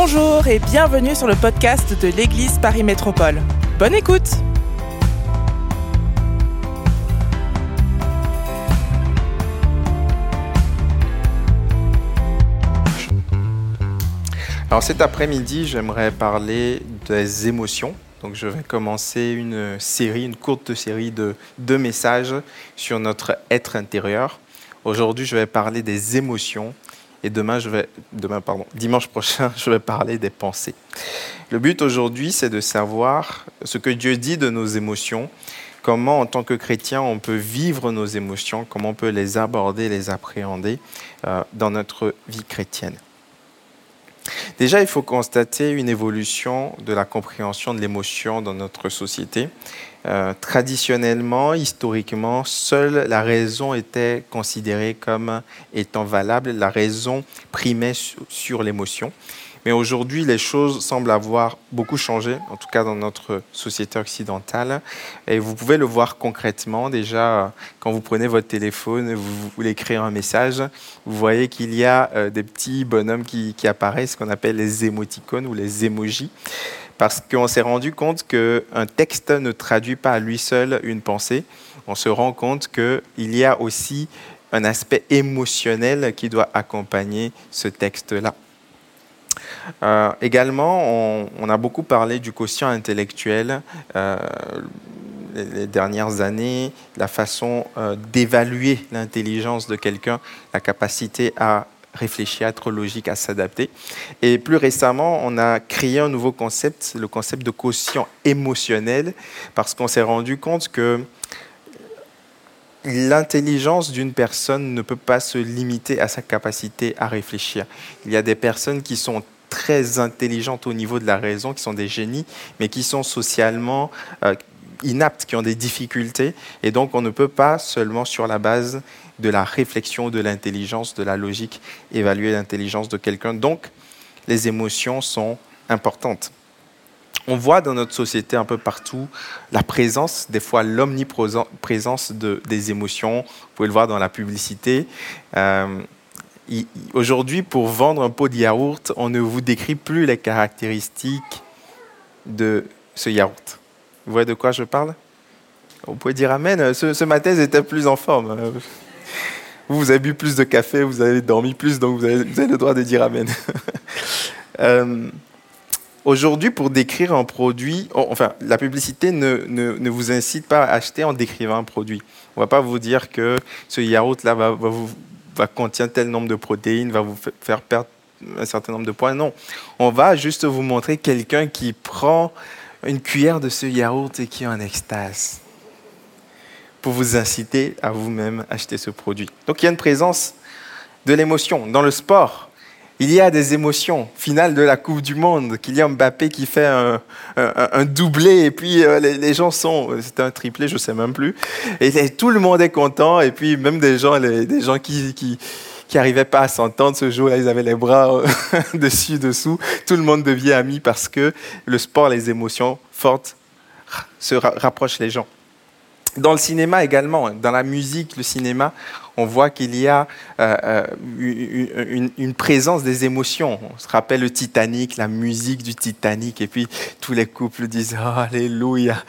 Bonjour et bienvenue sur le podcast de l'Église Paris Métropole. Bonne écoute Alors cet après-midi, j'aimerais parler des émotions. Donc je vais commencer une série, une courte série de deux messages sur notre être intérieur. Aujourd'hui, je vais parler des émotions et demain, je vais, demain pardon, dimanche prochain, je vais parler des pensées. Le but aujourd'hui, c'est de savoir ce que Dieu dit de nos émotions, comment en tant que chrétien on peut vivre nos émotions, comment on peut les aborder, les appréhender euh, dans notre vie chrétienne. Déjà, il faut constater une évolution de la compréhension de l'émotion dans notre société. Euh, traditionnellement, historiquement, seule la raison était considérée comme étant valable, la raison primait sur l'émotion. Mais aujourd'hui, les choses semblent avoir beaucoup changé, en tout cas dans notre société occidentale. Et vous pouvez le voir concrètement. Déjà, quand vous prenez votre téléphone, vous voulez écrire un message, vous voyez qu'il y a euh, des petits bonhommes qui, qui apparaissent, ce qu'on appelle les émoticônes ou les emojis parce qu'on s'est rendu compte qu'un texte ne traduit pas à lui seul une pensée. On se rend compte qu'il y a aussi un aspect émotionnel qui doit accompagner ce texte-là. Euh, également, on, a beaucoup parlé du quotient intellectuel euh, les, dernières années, la façon euh, d'évaluer l'intelligence de quelqu'un, la capacité à réfléchir, à être logique, à s'adapter. Et plus récemment, on a créé un nouveau concept, le concept de quotient émotionnel, parce qu'on s'est rendu compte que l'intelligence d'une personne ne peut pas se limiter à sa capacité à réfléchir. Il y a des personnes qui sont très intelligentes au niveau de la raison, qui sont des génies, mais qui sont socialement euh, inaptes, qui ont des difficultés. Et donc, on ne peut pas seulement sur la base de la réflexion, de l'intelligence, de la logique, évaluer l'intelligence de quelqu'un. Donc, les émotions sont importantes. On voit dans notre société un peu partout la présence, des fois l'omniprésence de, des émotions. Vous pouvez le voir dans la publicité. Euh, aujourd'hui, pour vendre un pot de yaourt, on ne vous décrit plus les caractéristiques de ce yaourt. Vous voyez de quoi je parle? Vous pouvez dire Amen. Ce, ce matin, j'étais plus en forme. Vous, vous avez bu plus de café, vous avez dormi plus, donc vous avez, le droit de dire Amen. Euh, aujourd'hui, pour décrire un produit, enfin, la publicité ne, ne, vous incite pas à acheter en décrivant un produit. On ne va pas vous dire que ce yaourt-là va, va, va contenir tel nombre de protéines, va vous faire perdre un certain nombre de points. Non, on va juste vous montrer quelqu'un qui prend une cuillère de ce yaourt et qui est en extase pour vous inciter à vous-même acheter ce produit. Donc il y a une présence de l'émotion. Dans le sport, il y a des émotions. Finale de la Coupe du Monde, Kylian Mbappé qui fait un, doublé et puis euh, les, gens sont, c'était un triplé, je ne sais même plus. Et, tout le monde est content et puis même des gens, qui, qui n'arrivaient pas à s'entendre ce jour-là, ils avaient les bras euh, dessus, dessous. Tout le monde devient ami parce que le sport, les émotions fortes se rapprochent les gens. Dans le cinéma également, dans la musique, le cinéma, on voit qu'il y a euh, euh, une, présence des émotions. On se rappelle le Titanic, la musique du Titanic, et puis tous les couples disent oh, Alléluia.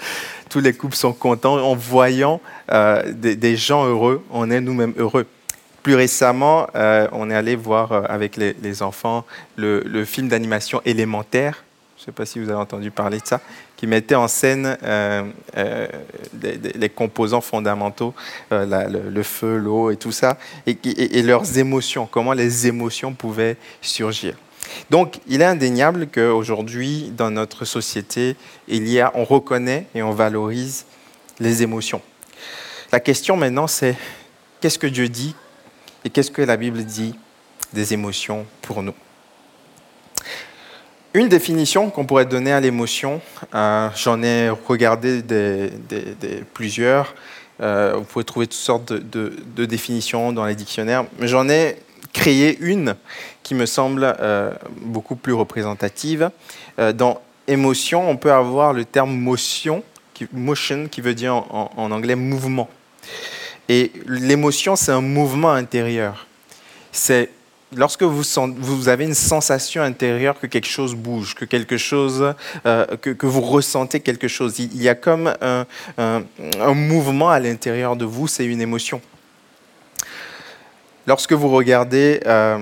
Tous les couples sont contents en voyant euh, des, gens heureux. On est nous-mêmes heureux. Plus récemment, on est allé voir avec les, enfants le film d'animation élémentaire je ne sais pas si vous avez entendu parler de ça, qui mettait en scène euh, euh, les, composants fondamentaux, euh, le, feu, l'eau et tout ça, et, leurs émotions, comment les émotions pouvaient surgir. Donc, il est indéniable qu'aujourd'hui, dans notre société, il y a, on reconnaît et on valorise les émotions. La question maintenant, c'est qu'est-ce que Dieu dit et qu'est-ce que la Bible dit des émotions pour nous? Une définition qu'on pourrait donner à l'émotion, euh, j'en ai regardé plusieurs. Euh, vous pouvez trouver toutes sortes de, définitions dans les dictionnaires, mais j'en ai créé une qui me semble euh, beaucoup plus représentative. dans émotion, on peut avoir le terme motion, qui, motion, qui veut dire en, en anglais mouvement. Et l'émotion, c'est un mouvement intérieur. C'est lorsque vous, avez une sensation intérieure que quelque chose bouge, que quelque chose, euh, que, vous ressentez quelque chose, il, y a comme un, mouvement à l'intérieur de vous, c'est une émotion. Lorsque vous regardez euh,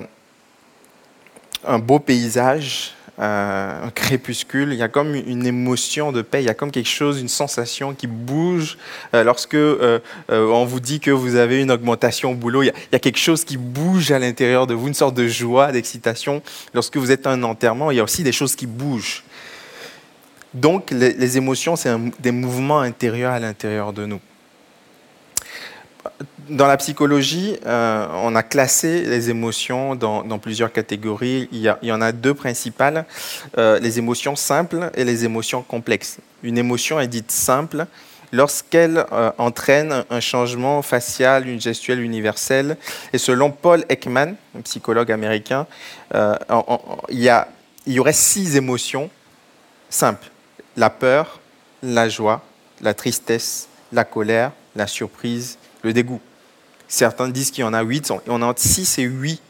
un beau paysage, euh, un crépuscule, il y a comme une émotion de paix, il y a comme quelque chose, une sensation qui bouge. Euh, lorsque euh, on vous dit que vous avez une augmentation au boulot, il y, a, quelque chose qui bouge à l'intérieur de vous, une sorte de joie, d'excitation. Lorsque vous êtes à un enterrement, il y a aussi des choses qui bougent. Donc les émotions, c'est des mouvements intérieurs à l'intérieur de nous dans la psychologie, euh, on a classé les émotions dans, plusieurs catégories. Il y, en a deux principales, euh, les émotions simples et les émotions complexes. Une émotion est dite simple lorsqu'elle euh, entraîne un changement facial, une gestuelle universelle. Et selon Paul Ekman, un psychologue américain, il, y il y aurait six émotions simples. La peur, la joie, la tristesse, la colère, la surprise, le dégoût. Certains disent qu'il y en a huit. On a entre six et huit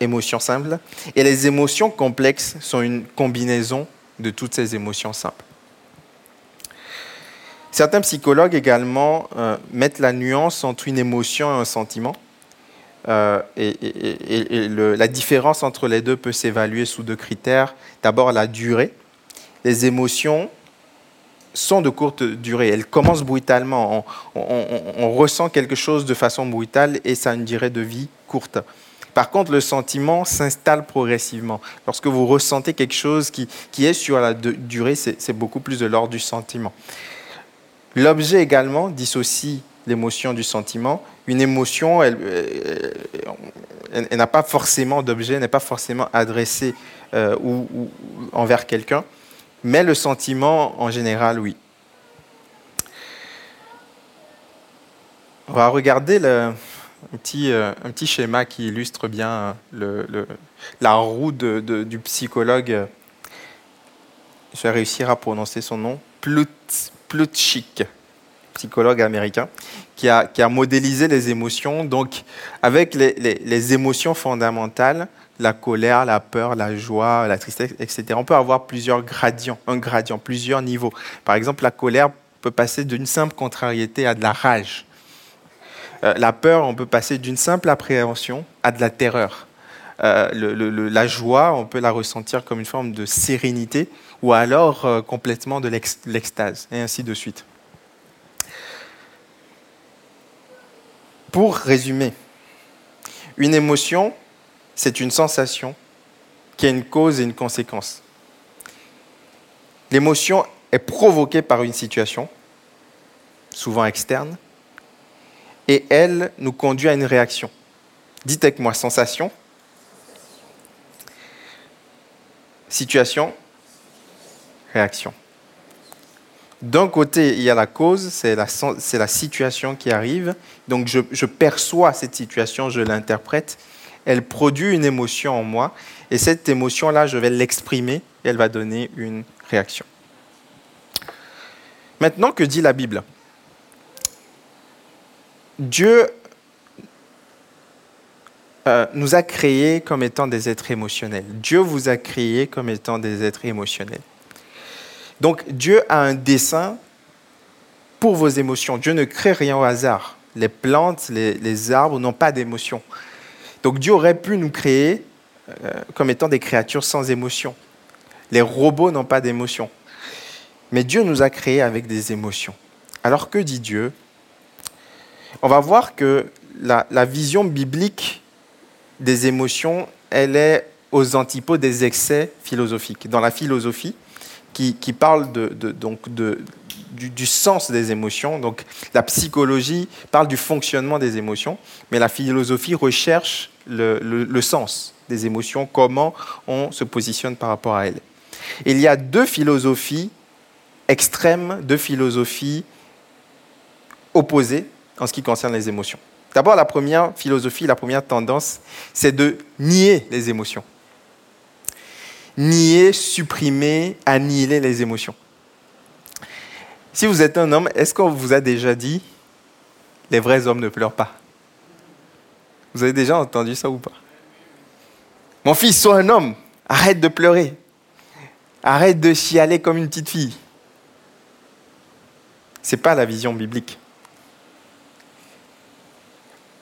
émotions simples. Et les émotions complexes sont une combinaison de toutes ces émotions simples. Certains psychologues également euh, mettent la nuance entre une émotion et un sentiment. Euh, et, la différence entre les deux peut s'évaluer sous deux critères. D'abord, la durée. Les émotions sont de courte durée. Elles commencent brutalement. On, ressent quelque chose de façon brutale et ça a une durée de vie courte. Par contre, le sentiment s'installe progressivement. Lorsque vous ressentez quelque chose qui, est sur la durée, c'est beaucoup plus de l'ordre du sentiment. L'objet également dissocie l'émotion du sentiment. Une émotion, elle, n'a pas forcément d'objet, n'est pas forcément adressée euh, ou, envers quelqu'un. Mais le sentiment, en général, oui. On va regarder le, un, petit, euh, un, petit, schéma qui illustre bien le, la roue du psychologue. Je vais réussir à prononcer son nom. Plutchik, psychologue américain, qui a, qui a, modélisé les émotions. Donc, avec les, les émotions fondamentales, la colère, la peur, la joie, la tristesse, etc. On peut avoir plusieurs gradients, un gradient, plusieurs niveaux. Par exemple, la colère peut passer d'une simple contrariété à de la rage. Euh, la peur, on peut passer d'une simple appréhension à de la terreur. Euh, la joie, on peut la ressentir comme une forme de sérénité ou alors euh, complètement de l'extase, et ainsi de suite. Pour résumer, une émotion, c'est une sensation qui a une cause et une conséquence. L'émotion est provoquée par une situation, souvent externe, et elle nous conduit à une réaction. Dites avec moi sensation, situation, réaction. D'un côté, il y a la cause, c'est la, situation qui arrive. Donc je perçois cette situation, je l'interprète, elle produit une émotion en moi, et cette émotion-là, je vais l'exprimer, et elle va donner une réaction. Maintenant, que dit la Bible? Dieu euh, nous a créés comme étant des êtres émotionnels. Dieu vous a créés comme étant des êtres émotionnels. Donc Dieu a un dessein pour vos émotions. Dieu ne crée rien au hasard. Les plantes, les, les arbres n'ont pas d'émotions. Donc Dieu aurait pu nous créer euh, comme étant des créatures sans émotion. Les robots n'ont pas d'émotion. Mais Dieu nous a créés avec des émotions. Alors que dit Dieu? On va voir que la, vision biblique des émotions, elle est aux antipodes des excès philosophiques. Dans la philosophie, qui, parle de, donc de, du, sens des émotions. Donc la psychologie parle du fonctionnement des émotions, mais la philosophie recherche le, sens des émotions, comment on se positionne par rapport à elles. Il y a deux philosophies extrêmes, deux philosophies opposées en ce qui concerne les émotions. D'abord, la première philosophie, la première tendance, c'est de nier les émotions. Nier, supprimer, annihiler les émotions. Si vous êtes un homme, est-ce qu'on vous a déjà dit les vrais hommes ne pleurent pas? Vous avez déjà entendu ça ou pas? Mon fils, sois un homme. Arrête de pleurer. Arrête de chialer comme une petite fille. Ce n'est pas la vision biblique.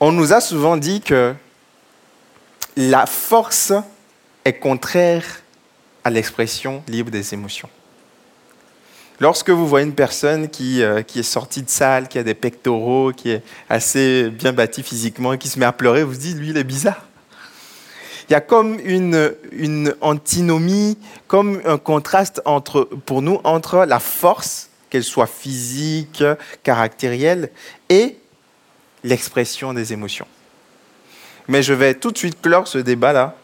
On nous a souvent dit que la force est contraire à l'expression libre des émotions. Lorsque vous voyez une personne qui, euh, qui, est sortie de salle, qui a des pectoraux, qui est assez bien bâti physiquement qui se met à pleurer, vous vous dites, lui, il est bizarre. Il y a comme une, une antinomie, comme un contraste entre, pour nous entre la force, qu'elle soit physique, caractérielle, et l'expression des émotions. Mais je vais tout de suite clore ce débat-là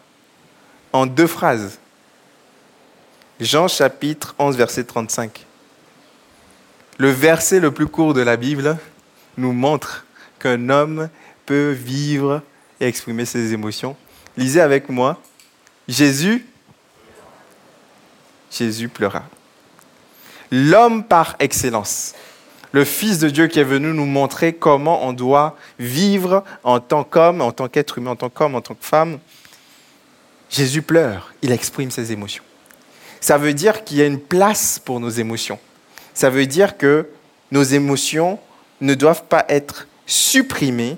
en deux phrases. Jean chapitre 11, verset 35. Le verset le plus court de la Bible nous montre qu'un homme peut vivre et exprimer ses émotions. Lisez avec moi. Jésus, Jésus pleura. L'homme par excellence, le Fils de Dieu qui est venu nous montrer comment on doit vivre en tant qu'homme, en tant qu'être humain, en tant qu'homme, en tant que femme. Jésus pleure, il exprime ses émotions. Ça veut dire qu'il y a une place pour nos émotions. Ça veut dire que nos émotions ne doivent pas être supprimées,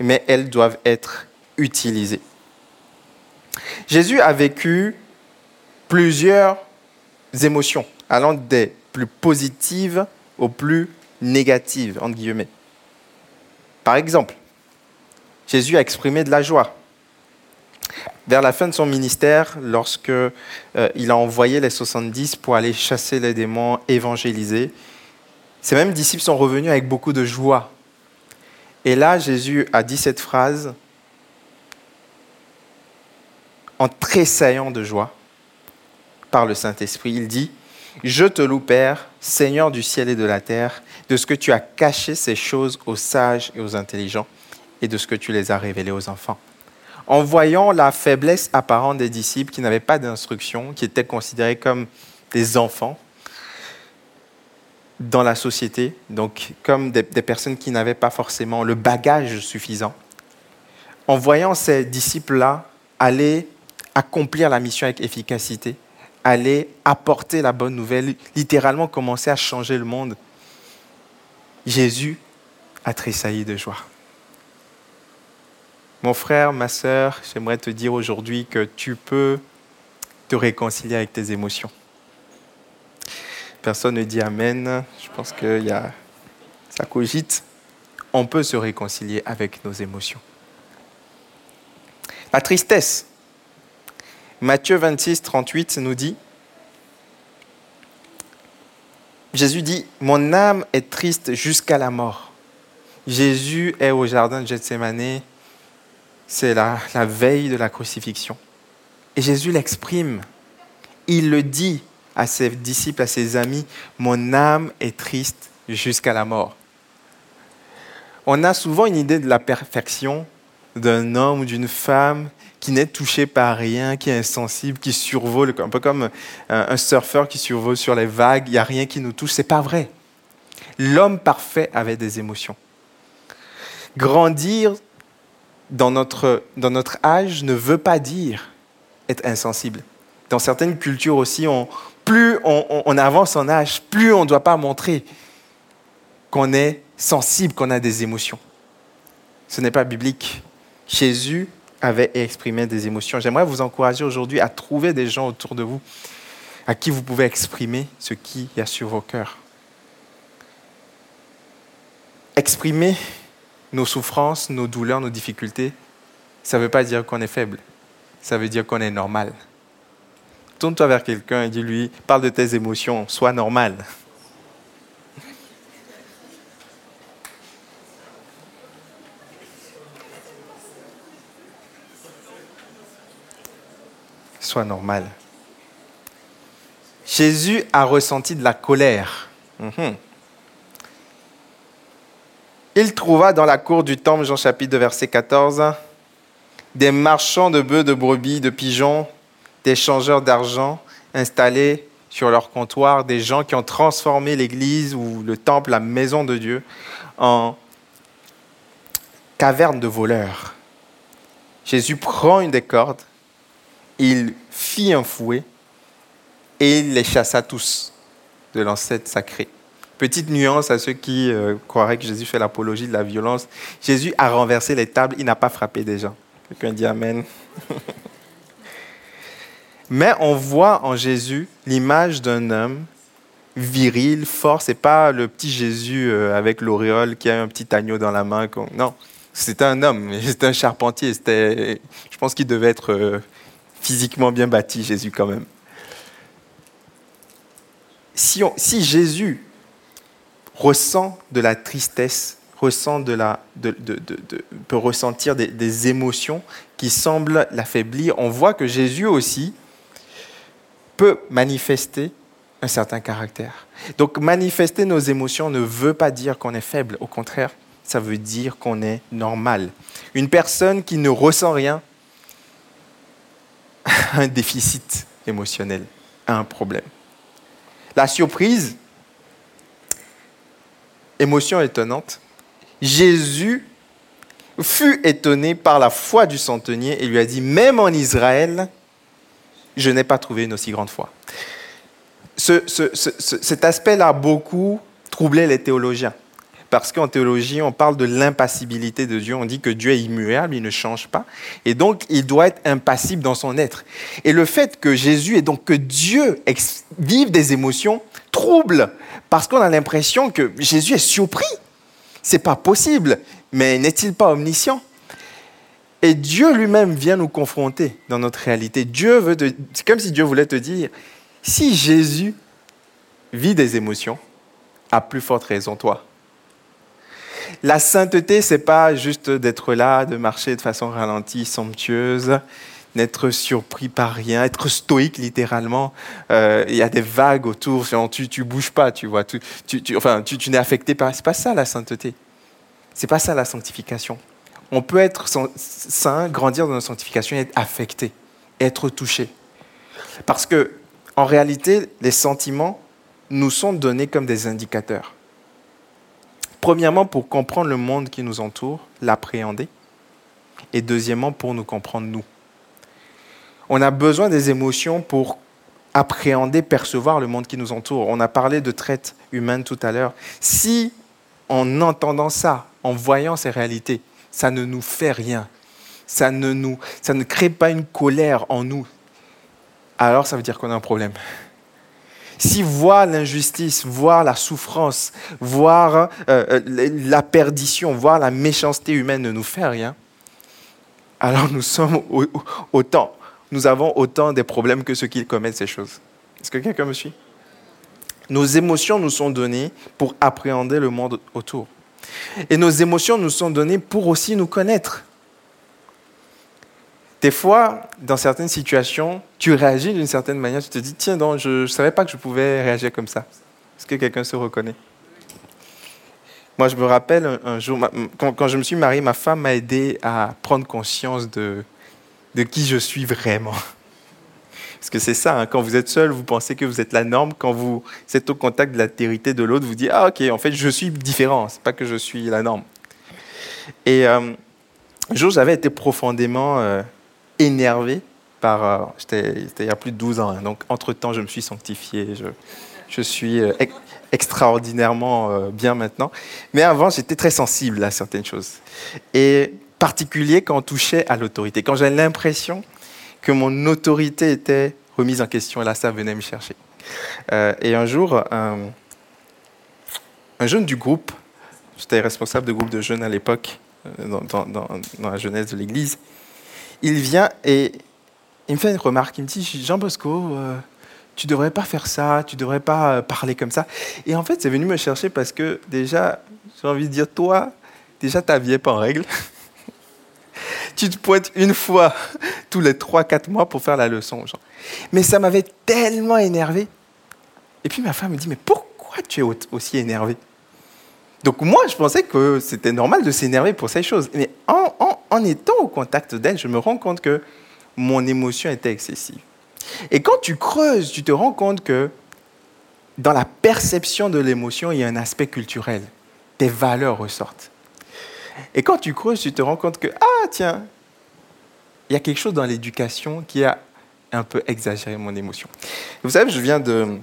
mais elles doivent être utilisées. Jésus a vécu plusieurs émotions, allant des plus positives aux plus négatives, entre guillemets. Par exemple, Jésus a exprimé de la joie. Vers la fin de son ministère, lorsque euh, il a envoyé les 70 pour aller chasser les démons, évangéliser, ces mêmes disciples sont revenus avec beaucoup de joie. Et là, Jésus a dit cette phrase en tressaillant de joie par le Saint-Esprit. Il dit, Je te loue, Père, Seigneur du ciel et de la terre, de ce que tu as caché ces choses aux sages et aux intelligents, et de ce que tu les as révélées aux enfants en voyant la faiblesse apparente des disciples qui n'avaient pas d'instruction, qui étaient considérés comme des enfants dans la société, donc comme des, personnes qui n'avaient pas forcément le bagage suffisant. En voyant ces disciples-là aller accomplir la mission avec efficacité, aller apporter la bonne nouvelle, littéralement commencer à changer le monde, Jésus a tressailli de joie. Mon frère, ma sœur, j'aimerais te dire aujourd'hui que tu peux te réconcilier avec tes émotions. Personne ne dit Amen. Je pense que y a, ça cogite. On peut se réconcilier avec nos émotions. La tristesse. Matthieu 26, 38 nous dit, Jésus dit, Mon âme est triste jusqu'à la mort. Jésus est au jardin de Gethsemane c'est la, veille de la crucifixion. Et Jésus l'exprime. Il le dit à ses disciples, à ses amis, mon âme est triste jusqu'à la mort. On a souvent une idée de la perfection d'un homme ou d'une femme qui n'est touché par rien, qui est insensible, qui survole, un peu comme un surfeur qui survole sur les vagues, il n'y a rien qui nous touche. C'est pas vrai. L'homme parfait avait des émotions. Grandir dans notre, dans notre âge ne veut pas dire être insensible. Dans certaines cultures aussi, plus on, on, avance en âge, plus on ne doit pas montrer qu'on est sensible, qu'on a des émotions. Ce n'est pas biblique. Jésus avait exprimé des émotions. J'aimerais vous encourager aujourd'hui à trouver des gens autour de vous à qui vous pouvez exprimer ce qui y a sur vos cœurs. Exprimer nos souffrances, nos douleurs, nos difficultés, ça ne veut pas dire qu'on est faible. Ça veut dire qu'on est normal. Tourne-toi vers quelqu'un et dis-lui, parle de tes émotions, sois normal. Sois normal. Jésus a ressenti de la colère. Mhm. Il trouva dans la cour du temple, Jean chapitre 2, verset 14, des marchands de bœufs, de brebis, de pigeons, des changeurs d'argent installés sur leur comptoir, des gens qui ont transformé l'église ou le temple, la maison de Dieu, en caverne de voleurs. Jésus prend une des cordes il fit un fouet et il les chassa tous de l'ancêtre sacré. Petite nuance à ceux qui euh, croiraient que Jésus fait l'apologie de la violence. Jésus a renversé les tables, il n'a pas frappé des gens. Quelqu'un dit Amen. Mais on voit en Jésus l'image d'un homme viril, fort. C'est pas le petit Jésus euh, avec l'auréole qui a un petit agneau dans la main. Non, c'était un homme, c'était un charpentier. je pense qu'il devait être euh, physiquement bien bâti, Jésus quand même. Si Jésus ressent de la tristesse, ressent de la, peut ressentir des, des émotions qui semblent l'affaiblir, on voit que Jésus aussi peut manifester un certain caractère. Donc manifester nos émotions ne veut pas dire qu'on est faible, au contraire, ça veut dire qu'on est normal. Une personne qui ne ressent rien a un déficit émotionnel, a un problème. La surprise, émotion étonnante, Jésus fut étonné par la foi du centenier et lui a dit, même en Israël, je n'ai pas trouvé une aussi grande foi. cet aspect-là a beaucoup troublé les théologiens. Parce qu'en théologie, on parle de l'impassibilité de Dieu. On dit que Dieu est immuable, il ne change pas. Et donc, il doit être impassible dans son être. Et le fait que Jésus et donc que Dieu vive des émotions trouble. Parce qu'on a l'impression que Jésus est surpris. C'est pas possible. Mais n'est-il pas omniscient? Et Dieu lui-même vient nous confronter dans notre réalité. Dieu veut C'est comme si Dieu voulait te dire si Jésus vit des émotions, à plus forte raison toi. La sainteté, c'est pas juste d'être là, de marcher de façon ralentie, somptueuse, n'être surpris par rien, être stoïque littéralement. Euh, il y a des vagues autour, tu tu bouges pas, tu vois, tu, n'es affecté par. C'est pas ça la sainteté. C'est pas ça la sanctification. On peut être saint, grandir dans la sanctification être affecté, être touché. Parce que en réalité, les sentiments nous sont donnés comme des indicateurs. Premièrement, pour comprendre le monde qui nous entoure, l'appréhender. Et deuxièmement, pour nous comprendre nous. On a besoin des émotions pour appréhender, percevoir le monde qui nous entoure. On a parlé de traite humaine tout à l'heure. Si, en entendant ça, en voyant ces réalités, ça ne nous fait rien, ça ne, nous, ça ne crée pas une colère en nous, alors ça veut dire qu'on a un problème. Si voir l'injustice, voir la souffrance, voir euh, euh, la perdition, voir la méchanceté humaine ne nous fait rien, alors nous sommes autant, nous avons autant des problèmes que ceux qui commettent ces choses. Est-ce que quelqu'un me suit? Nos émotions nous sont données pour appréhender le monde autour. Et nos émotions nous sont données pour aussi nous connaître. Des fois, dans certaines situations, tu réagis d'une certaine manière, tu te dis, tiens, donc, je ne savais pas que je pouvais réagir comme ça. Est-ce que quelqu'un se reconnaît? Moi, je me rappelle un, jour, quand, je me suis marié, ma femme m'a aidé à prendre conscience de, de qui je suis vraiment. Parce que c'est ça, hein, quand vous êtes seul, vous pensez que vous êtes la norme. Quand vous êtes au contact de la l'altérité de l'autre, vous dites Ah, ok, en fait, je suis différent, c'est pas que je suis la norme. Et euh, un jour, j'avais été profondément euh, énervé par. Euh, c'était il y a plus de 12 ans, hein. donc entre-temps, je me suis sanctifié. Je, je suis euh, extraordinairement euh, bien maintenant. Mais avant, j'étais très sensible à certaines choses. Et particulier quand on touchait à l'autorité. Quand j'avais l'impression que mon autorité était remise en question, et là, ça venait me chercher. et un jour, un, un jeune du groupe, j'étais responsable de groupe de jeunes à l'époque, dans, dans, dans, la jeunesse de l'Église, il vient et il me fait une remarque. Il me dit Jean Bosco, euh, tu devrais pas faire ça, tu devrais pas euh, parler comme ça. Et en fait, c'est venu me chercher parce que déjà, j'ai envie de dire, toi, déjà, ta vie n'est pas en règle. tu te pointes une fois tous les 3-4 mois pour faire la leçon. Genre. Mais ça m'avait tellement énervé. Et puis ma femme me dit Mais pourquoi tu es aussi énervé? Donc moi, je pensais que c'était normal de s'énerver pour ces choses. Mais en, étant au contact d'elle, je me rends compte que mon émotion était excessive. Et quand tu creuses, tu te rends compte que dans la perception de l'émotion, il y a un aspect culturel. Tes valeurs ressortent. Et quand tu creuses, tu te rends compte que, ah tiens, il y a quelque chose dans l'éducation qui a un peu exagérer mon émotion. Vous savez, je viens de...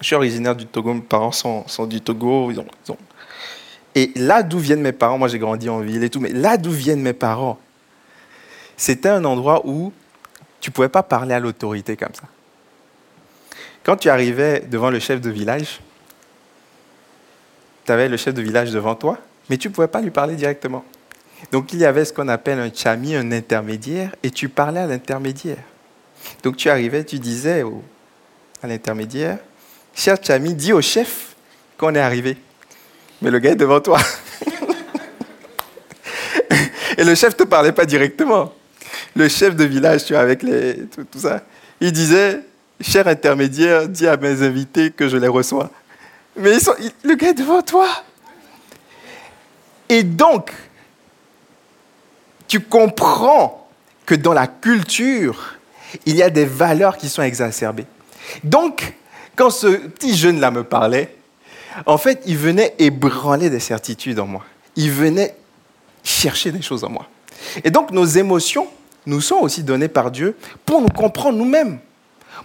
Je suis originaire du Togo, mes parents sont, du Togo. Ils ont, Et là d'où viennent mes parents, moi j'ai grandi en ville et tout, mais là d'où viennent mes parents, c'était un endroit où tu ne pouvais pas parler à l'autorité comme ça. Quand tu arrivais devant le chef de village, tu avais le chef de village devant toi, mais tu ne pouvais pas lui parler directement. Donc il y avait ce qu'on appelle un chami, un intermédiaire, et tu parlais à l'intermédiaire. Donc tu arrivais, tu disais à l'intermédiaire, cher chami, dis au chef qu'on est arrivé. Mais le gars est devant toi. et le chef ne te parlait pas directement. Le chef de village, tu vois, avec les, tout, ça, il disait, cher intermédiaire, dis à mes invités que je les reçois. Mais ils sont, le gars est devant toi. Et donc, tu comprends que dans la culture, il y a des valeurs qui sont exacerbées. Donc, quand ce petit jeune-là me parlait, en fait, il venait ébranler des certitudes en moi. Il venait chercher des choses en moi. Et donc, nos émotions nous sont aussi données par Dieu pour nous comprendre nous-mêmes,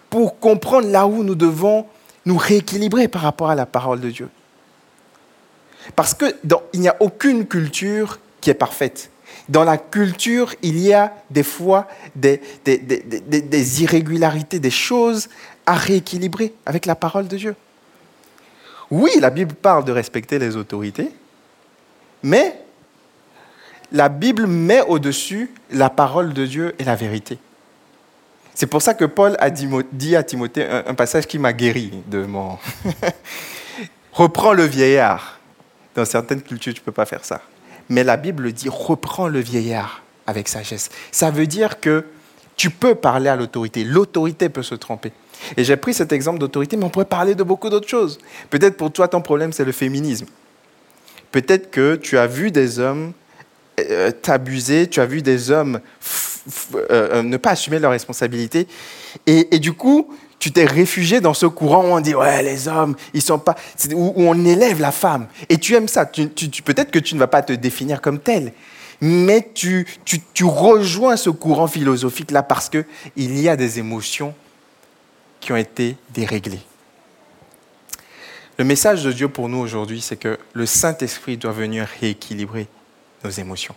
pour comprendre là où nous devons nous rééquilibrer par rapport à la parole de Dieu. Parce qu'il n'y a aucune culture qui est parfaite. Dans la culture, il y a des fois des, des, irrégularités, des choses à rééquilibrer avec la parole de Dieu. Oui, la Bible parle de respecter les autorités, mais la Bible met au-dessus la parole de Dieu et la vérité. C'est pour ça que Paul a dit à Timothée un, passage qui m'a guéri de mon... Reprends le vieillard. Dans certaines cultures, tu ne peux pas faire ça. Mais la Bible dit reprends le vieillard avec sagesse. Ça veut dire que tu peux parler à l'autorité. L'autorité peut se tromper. Et j'ai pris cet exemple d'autorité, mais on pourrait parler de beaucoup d'autres choses. Peut-être pour toi, ton problème, c'est le féminisme. Peut-être que tu as vu des hommes euh, t'abuser, tu as vu des hommes euh, euh, ne pas assumer leurs responsabilités. Et, du coup, tu t'es réfugié dans ce courant où on dit ouais les hommes ils sont pas où, on élève la femme. Et tu aimes ça peut-être que tu ne vas pas te définir comme tel mais tu, tu, rejoins ce courant philosophique là parce que il y a des émotions qui ont été déréglées. Le message de Dieu pour nous aujourd'hui c'est que le Saint-Esprit doit venir rééquilibrer nos émotions.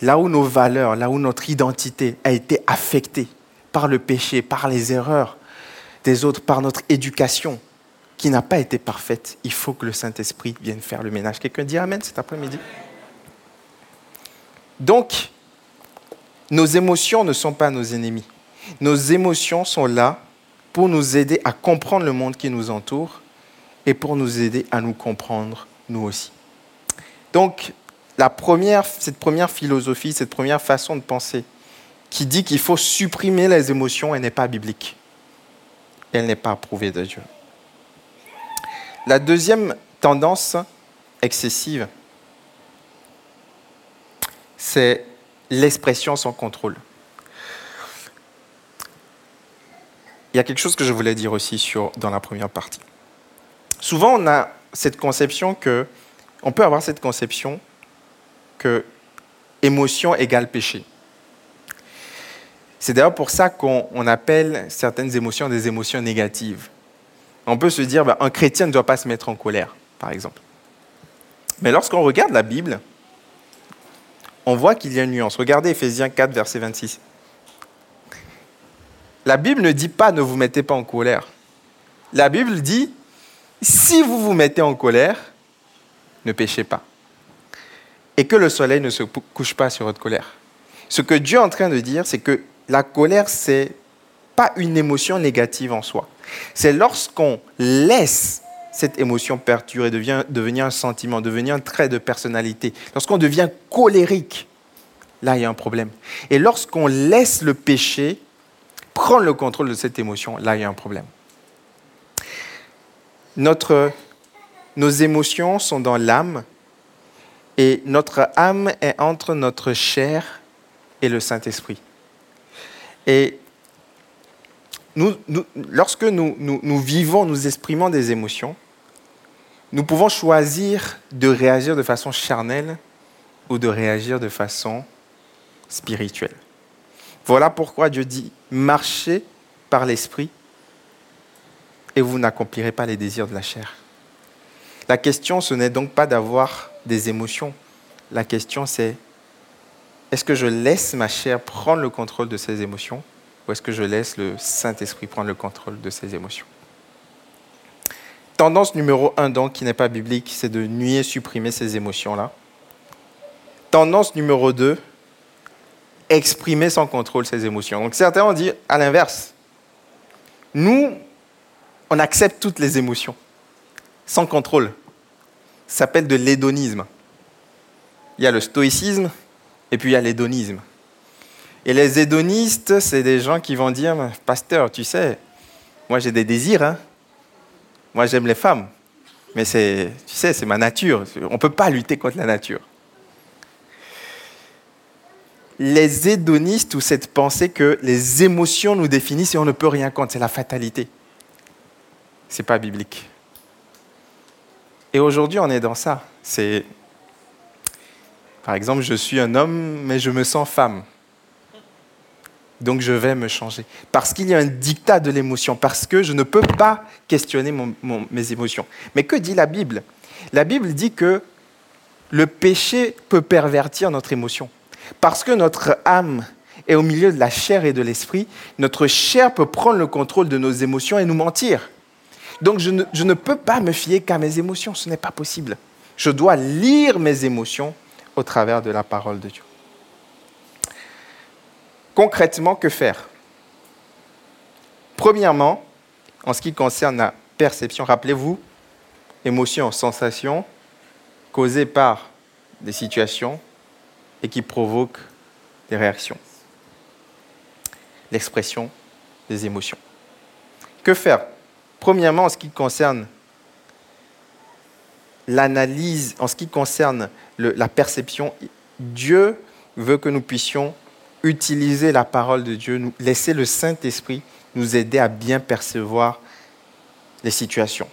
Là où nos valeurs, là où notre identité a été affectée par le péché, par les erreurs des autres, par notre éducation qui n'a pas été parfaite, il faut que le Saint-Esprit vienne faire le ménage. Quelqu'un dit Amen cet après-midi? Donc, nos émotions ne sont pas nos ennemis. Nos émotions sont là pour nous aider à comprendre le monde qui nous entoure et pour nous aider à nous comprendre nous aussi. Donc, cette première philosophie, cette première façon de penser, qui dit qu'il faut supprimer les émotions, elle n'est pas biblique. Elle n'est pas approuvée de Dieu. La deuxième tendance excessive, c'est l'expression sans contrôle. Il y a quelque chose que je voulais dire aussi sur, dans la première partie. Souvent, on a cette conception que, on peut avoir cette conception que émotion égale péché. C'est d'ailleurs pour ça qu'on appelle certaines émotions des émotions négatives. On peut se dire, ben, un chrétien ne doit pas se mettre en colère, par exemple. Mais lorsqu'on regarde la Bible, on voit qu'il y a une nuance. Regardez Ephésiens 4, verset 26. La Bible ne dit pas ne vous mettez pas en colère. La Bible dit, si vous vous mettez en colère, ne péchez pas et que le soleil ne se couche pas sur votre colère. Ce que Dieu est en train de dire, c'est que la colère, c'est pas une émotion négative en soi. C'est lorsqu'on laisse cette émotion devient, devenir un sentiment, devenir un trait de personnalité, lorsqu'on devient colérique, là, il y a un problème. Et lorsqu'on laisse le péché prendre le contrôle de cette émotion, là, il y a un problème. Notre, nos émotions sont dans l'âme et notre âme est entre notre chair et le Saint-Esprit. Et lorsque nous, vivons, nous exprimons des émotions, nous pouvons choisir de réagir de façon charnelle ou de réagir de façon spirituelle. Voilà pourquoi Dieu dit, marchez par l'esprit et vous n'accomplirez pas les désirs de la chair. La question, ce n'est donc pas d'avoir des émotions. La question, c'est est-ce que je laisse ma chair prendre le contrôle de ses émotions ou est-ce que je laisse le Saint-Esprit prendre le contrôle de ses émotions? Tendance numéro un, donc, qui n'est pas biblique, c'est de nuer, supprimer ces émotions-là. Tendance numéro deux, exprimer sans contrôle ses émotions. Donc certains ont dit à l'inverse. Nous, on accepte toutes les émotions, sans contrôle. Ça s'appelle de l'hédonisme. Il y a le stoïcisme et puis il y a l'hédonisme. Et les hédonistes, c'est des gens qui vont dire, pasteur, tu sais, moi j'ai des désirs, hein. moi j'aime les femmes, mais c'est, tu sais, c'est ma nature. On ne peut pas lutter contre la nature. Les hédonistes ou cette pensée que les émotions nous définissent et on ne peut rien contre, c'est la fatalité c'est pas biblique. Et aujourd'hui, on est dans ça. C'est, par exemple, je suis un homme, mais je me sens femme. Donc je vais me changer. Parce qu'il y a un dictat de l'émotion, parce que je ne peux pas questionner mes émotions. Mais que dit la Bible? La Bible dit que le péché peut pervertir notre émotion. Parce que notre âme est au milieu de la chair et de l'esprit, notre chair peut prendre le contrôle de nos émotions et nous mentir. Donc je ne, peux pas me fier qu'à mes émotions, ce n'est pas possible. Je dois lire mes émotions au travers de la parole de Dieu. Concrètement, que faire? Premièrement, en ce qui concerne la perception, rappelez-vous, émotion, sensation, causée par des situations et qui provoquent des réactions. L'expression des émotions. Que faire? Premièrement, en ce qui concerne l'analyse, en ce qui concerne la perception, Dieu veut que nous puissions utiliser la parole de Dieu, laisser le Saint-Esprit nous aider à bien percevoir les situations.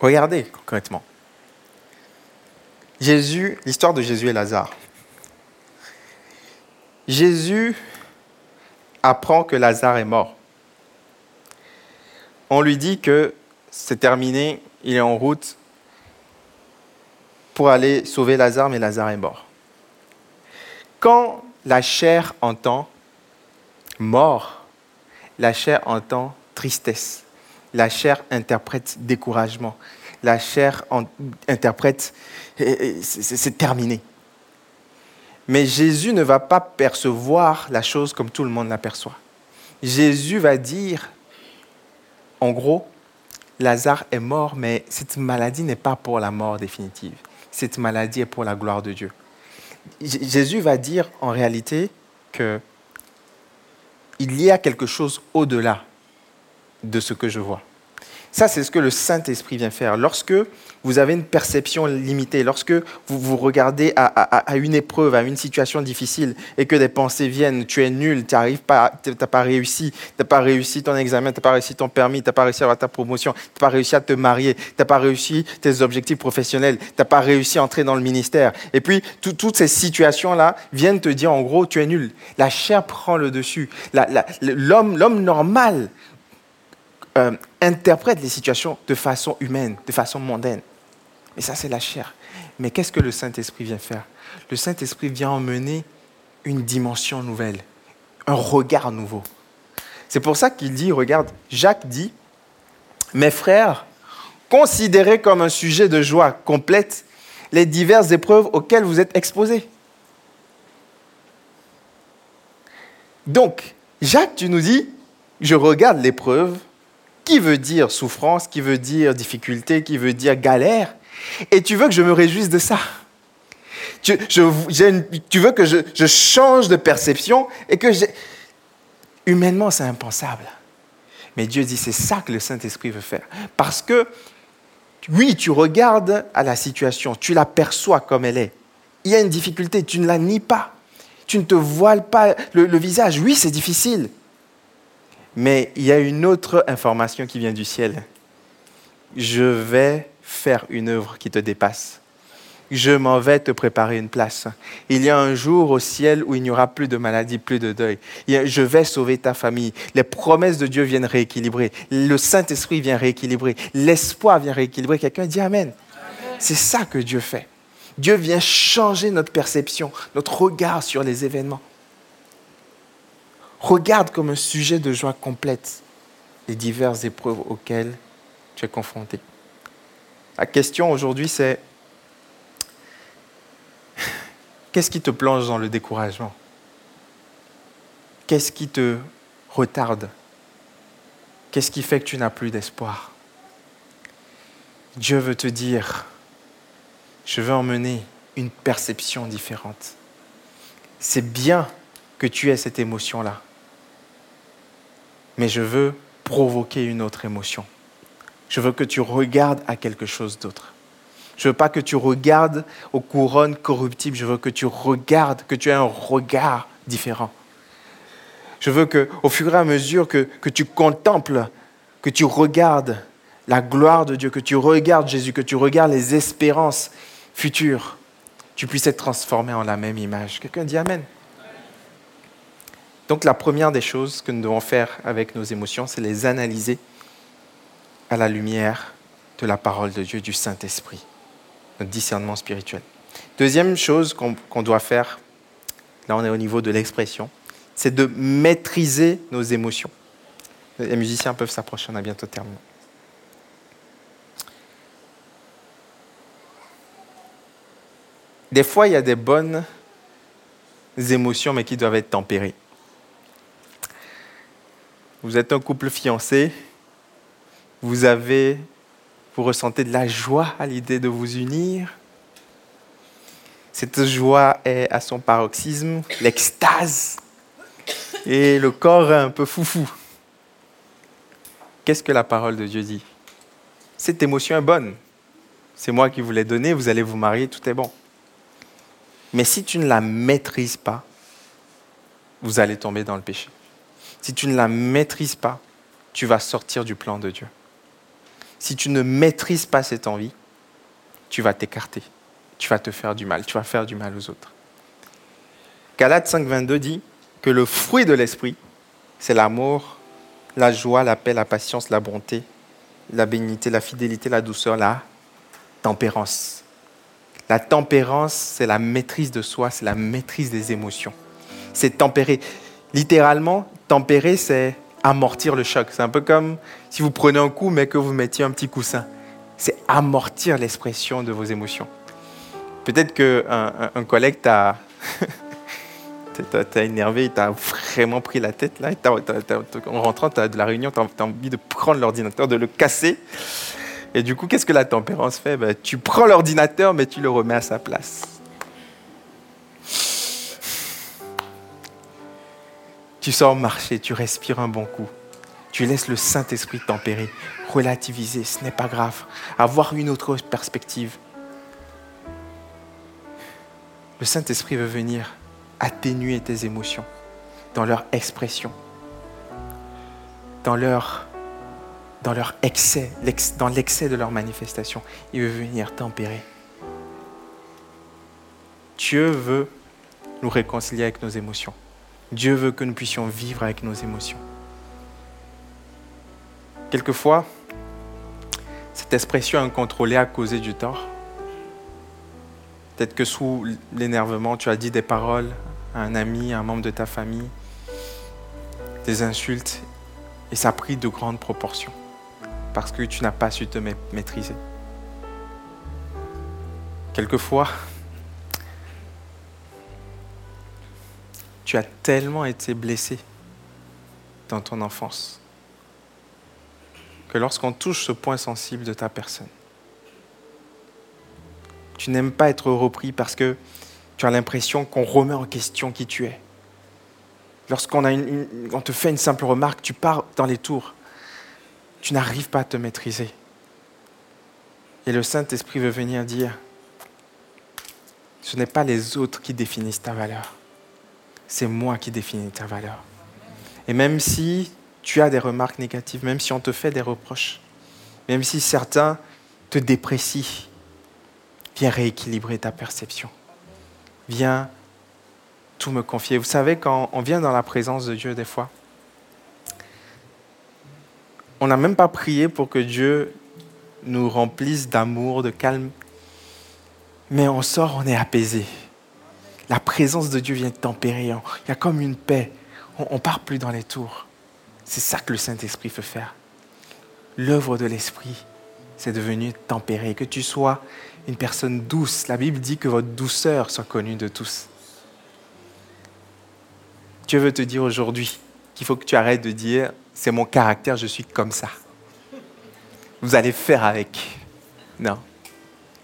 Regardez concrètement. Jésus, l'histoire de Jésus et Lazare. Jésus apprend que Lazare est mort. On lui dit que c'est terminé, il est en route pour aller sauver Lazare, mais Lazare est mort. Quand la chair entend mort, la chair entend tristesse, la chair interprète découragement, la chair interprète c'est terminé. Mais Jésus ne va pas percevoir la chose comme tout le monde l'aperçoit. Jésus va dire, en gros, Lazare est mort, mais cette maladie n'est pas pour la mort définitive. Cette maladie est pour la gloire de Dieu. Jésus va dire en réalité que il y a quelque chose au-delà de ce que je vois. Ça, c'est ce que le Saint-Esprit vient faire. Lorsque vous avez une perception limitée, lorsque vous vous regardez à, une épreuve, à une situation difficile, et que des pensées viennent, tu es nul, tu n'as pas, pas réussi, tu n'as pas réussi ton examen, tu n'as pas réussi ton permis, tu n'as pas réussi à avoir ta promotion, tu n'as pas réussi à te marier, tu n'as pas réussi tes objectifs professionnels, tu n'as pas réussi à entrer dans le ministère. Et puis, toutes ces situations-là viennent te dire, en gros, tu es nul. La chair prend le dessus. L'homme normal euh, interprète les situations de façon humaine, de façon mondaine. Mais ça, c'est la chair. Mais qu'est-ce que le Saint-Esprit vient faire? Le Saint-Esprit vient emmener une dimension nouvelle, un regard nouveau. C'est pour ça qu'il dit, regarde, Jacques dit, mes frères, considérez comme un sujet de joie complète les diverses épreuves auxquelles vous êtes exposés. Donc, Jacques, tu nous dis, je regarde l'épreuve, qui veut dire souffrance, qui veut dire difficulté, qui veut dire galère? Et tu veux que je me réjouisse de ça? Tu, veux que je, change de perception et que humainement c'est impensable. Mais Dieu dit c'est ça que le Saint-Esprit veut faire. Parce que oui, tu regardes à la situation, tu la perçois comme elle est. Il y a une difficulté, tu ne la nies pas. Tu ne te voiles pas le visage. Oui, c'est difficile. Mais il y a une autre information qui vient du ciel. Je vais faire une œuvre qui te dépasse. je m'en vais te préparer une place. Il y a un jour au ciel où il n'y aura plus de maladie, plus de deuil. Je vais sauver ta famille. Les promesses de Dieu viennent rééquilibrer. Le Saint-Esprit vient rééquilibrer. L'espoir vient rééquilibrer. Quelqu'un dit Amen. C'est ça que Dieu fait. Dieu vient changer notre perception, notre regard sur les événements. Regarde comme un sujet de joie complète les diverses épreuves auxquelles tu es confronté. La question aujourd'hui, c'est qu'est-ce qui te plonge dans le découragement? Qu'est-ce qui te retarde? Qu'est-ce qui fait que tu n'as plus d'espoir? Dieu veut te dire, je veux emmener une perception différente. C'est bien que tu aies cette émotion-là, mais je veux provoquer une autre émotion. Je veux que tu regardes à quelque chose d'autre. Je veux pas que tu regardes aux couronnes corruptibles. Je veux que tu regardes, que tu aies un regard différent. Je veux que, au fur et à mesure que, que tu contemples, que tu regardes la gloire de Dieu, que tu regardes Jésus, que tu regardes les espérances futures, tu puisses être transformé en la même image. Quelqu'un dit Amen. Donc la première des choses que nous devons faire avec nos émotions, c'est les analyser à la lumière de la parole de Dieu, du Saint-Esprit, notre discernement spirituel. Deuxième chose qu'on doit faire, là on est au niveau de l'expression, c'est de maîtriser nos émotions. Les musiciens peuvent s'approcher, on a bientôt terminé. Des fois, il y a des bonnes émotions, mais qui doivent être tempérées. Vous êtes un couple fiancé, vous avez, vous ressentez de la joie à l'idée de vous unir. Cette joie est à son paroxysme, l'extase, et le corps est un peu foufou. Qu'est-ce que la parole de Dieu dit? Cette émotion est bonne. C'est moi qui vous l'ai donnée, vous allez vous marier, tout est bon. Mais si tu ne la maîtrises pas, vous allez tomber dans le péché. Si tu ne la maîtrises pas, tu vas sortir du plan de Dieu si tu ne maîtrises pas cette envie, tu vas t'écarter, tu vas te faire du mal, tu vas faire du mal aux autres. Galates 5.22 dit que le fruit de l'esprit, c'est l'amour, la joie, la paix, la patience, la bonté, la bénignité, la fidélité, la douceur, la tempérance. La tempérance, c'est la maîtrise de soi, c'est la maîtrise des émotions. C'est tempérer. Littéralement, tempérer, c'est amortir le choc. C'est un peu comme si vous prenez un coup, mais que vous mettiez un petit coussin. C'est amortir l'expression de vos émotions. Peut-être qu'un un, collègue t'a énervé, il t'a vraiment pris la tête. Là, en rentrant de la réunion, tu as, envie de prendre l'ordinateur, de le casser. Et du coup, qu'est-ce que la tempérance fait? Ben, Tu prends l'ordinateur, mais tu le remets à sa place. Tu sors marcher, tu respires un bon coup. Tu laisses le Saint-Esprit tempérer, relativiser, ce n'est pas grave. Avoir une autre perspective. Le Saint-Esprit veut venir atténuer tes émotions dans leur expression, dans leur, dans leur excès, dans l'excès de leur manifestation. Il veut venir tempérer. Dieu veut nous réconcilier avec nos émotions. Dieu veut que nous puissions vivre avec nos émotions. Quelquefois, cette expression incontrôlée a causé du tort. Peut-être que sous l'énervement, tu as dit des paroles à un ami, à un membre de ta famille, des insultes, et ça a pris de grandes proportions parce que tu n'as pas su te maîtriser. Quelquefois, tu as tellement été blessé dans ton enfance que lorsqu'on touche ce point sensible de ta personne, tu n'aimes pas être repris parce que tu as l'impression qu'on remet en question qui tu es. Lorsqu'on on te fait une simple remarque, tu pars dans les tours. Tu n'arrives pas à te maîtriser. Et le Saint-Esprit veut venir dire, ce n'est pas les autres qui définissent ta valeur c'est moi qui définis ta valeur. Et même si tu as des remarques négatives, même si on te fait des reproches, même si certains te déprécient, Viens rééquilibrer ta perception. Viens tout me confier. Vous savez, quand on vient dans la présence de Dieu des fois, on n'a même pas prié pour que Dieu nous remplisse d'amour, de calme, mais on sort, on est apaisé. La présence de Dieu vient tempérer. Il y a comme une paix. On ne part plus dans les tours. C'est ça que le Saint-Esprit peut faire. L'œuvre de l'Esprit, c'est devenu tempéré. Que tu sois une personne douce. La Bible dit que votre douceur soit connue de tous. Dieu veut te dire aujourd'hui qu'il faut que tu arrêtes de dire c'est mon caractère, je suis comme ça. Vous allez faire avec. Non.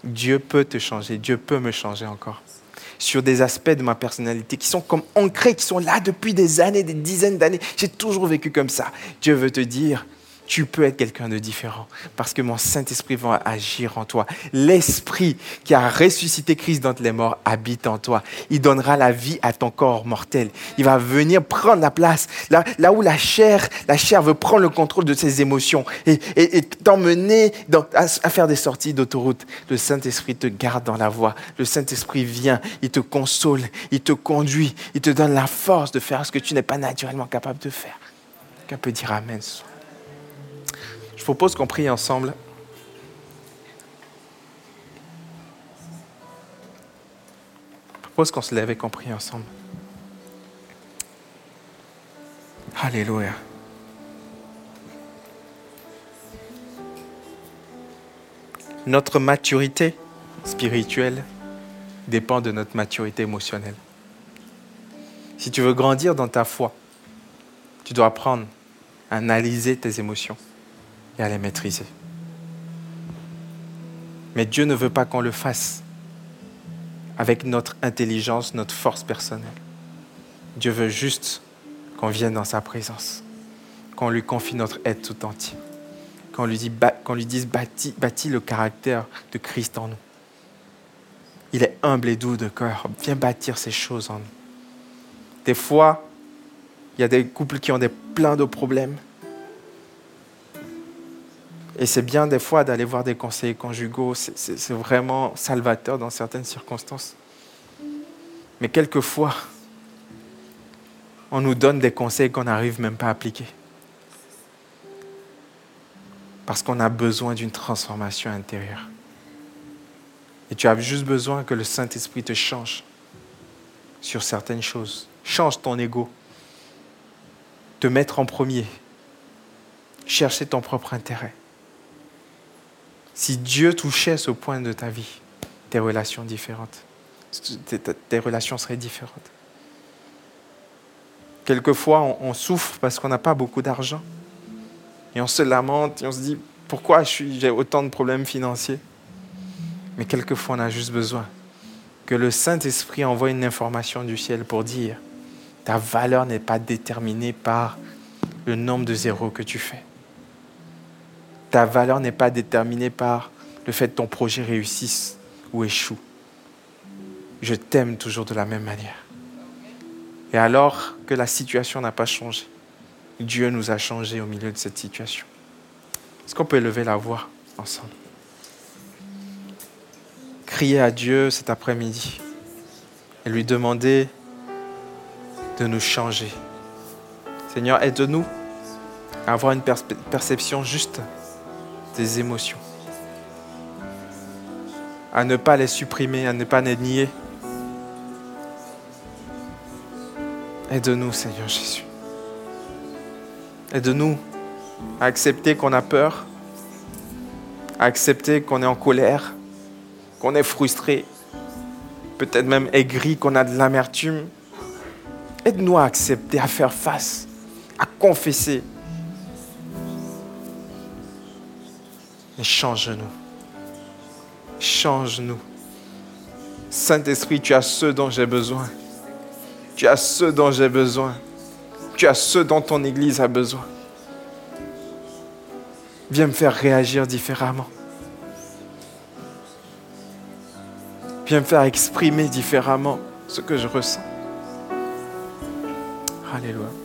Dieu peut te changer, Dieu peut me changer encore. Sur des aspects de ma personnalité qui sont comme ancrés, qui sont là depuis des années, des dizaines d'années. J'ai toujours vécu comme ça. Dieu veut te dire, tu peux être quelqu'un de différent parce que mon Saint-Esprit va agir en toi. L'Esprit qui a ressuscité Christ d'entre les morts habite en toi. Il donnera la vie à ton corps mortel. Il va venir prendre la place là, où la chair, la chair veut prendre le contrôle de ses émotions et, t'emmener à, faire des sorties d'autoroute. Le Saint-Esprit te garde dans la voie. Le Saint-Esprit vient, il te console, il te conduit, il te donne la force de faire ce que tu n'es pas naturellement capable de faire. Quelqu'un peut dire Amen je propose qu'on prie ensemble. Je propose qu'on se lève et qu'on prie ensemble? Alléluia. Notre maturité spirituelle dépend de notre maturité émotionnelle. Si tu veux grandir dans ta foi, tu dois apprendre à analyser tes émotions et à les maîtriser. Mais Dieu ne veut pas qu'on le fasse avec notre intelligence, notre force personnelle. Dieu veut juste qu'on vienne dans sa présence, qu'on lui confie notre aide tout entier, qu'on lui, dise bâtis le caractère de Christ en nous. Il est humble et doux de cœur. Viens bâtir ces choses en nous. Des fois, il y a des couples qui ont des, plein de problèmes. Et c'est bien des fois d'aller voir des conseillers conjugaux, c'est vraiment salvateur dans certaines circonstances. Mais quelquefois, on nous donne des conseils qu'on n'arrive même pas à appliquer. Parce qu'on a besoin d'une transformation intérieure. Et tu as juste besoin que le Saint-Esprit te change sur certaines choses. Change ton ego. Te mettre en premier. Chercher ton propre intérêt. Si Dieu touchait ce point de ta vie, tes relations différentes, tes relations seraient différentes. Quelquefois, on, souffre parce qu'on n'a pas beaucoup d'argent. Et on se lamente et on se dit, pourquoi j'ai autant de problèmes financiers? Mais quelquefois, on a juste besoin que le Saint-Esprit envoie une information du ciel pour dire, ta valeur n'est pas déterminée par le nombre de zéros que tu fais. Ta valeur n'est pas déterminée par le fait que ton projet réussisse ou échoue. Je t'aime toujours de la même manière. Et alors que la situation n'a pas changé, Dieu nous a changé au milieu de cette situation. Est-ce qu'on peut lever la voix ensemble? Crier à Dieu cet après-midi et lui demander de nous changer. Seigneur, aide-nous à avoir une perception juste des émotions. À ne pas les supprimer, à ne pas les nier. Aide-nous, Seigneur Jésus. Aide-nous à accepter qu'on a peur, à accepter qu'on est en colère, qu'on est frustré, peut-être même aigri, qu'on a de l'amertume. Aide-nous à accepter, à faire face, à confesser, Mais change-nous. Change-nous. Saint-Esprit, tu as ce dont j'ai besoin. Tu as ce dont j'ai besoin. Tu as ce dont ton Église a besoin. Viens me faire réagir différemment. Viens me faire exprimer différemment ce que je ressens. Alléluia.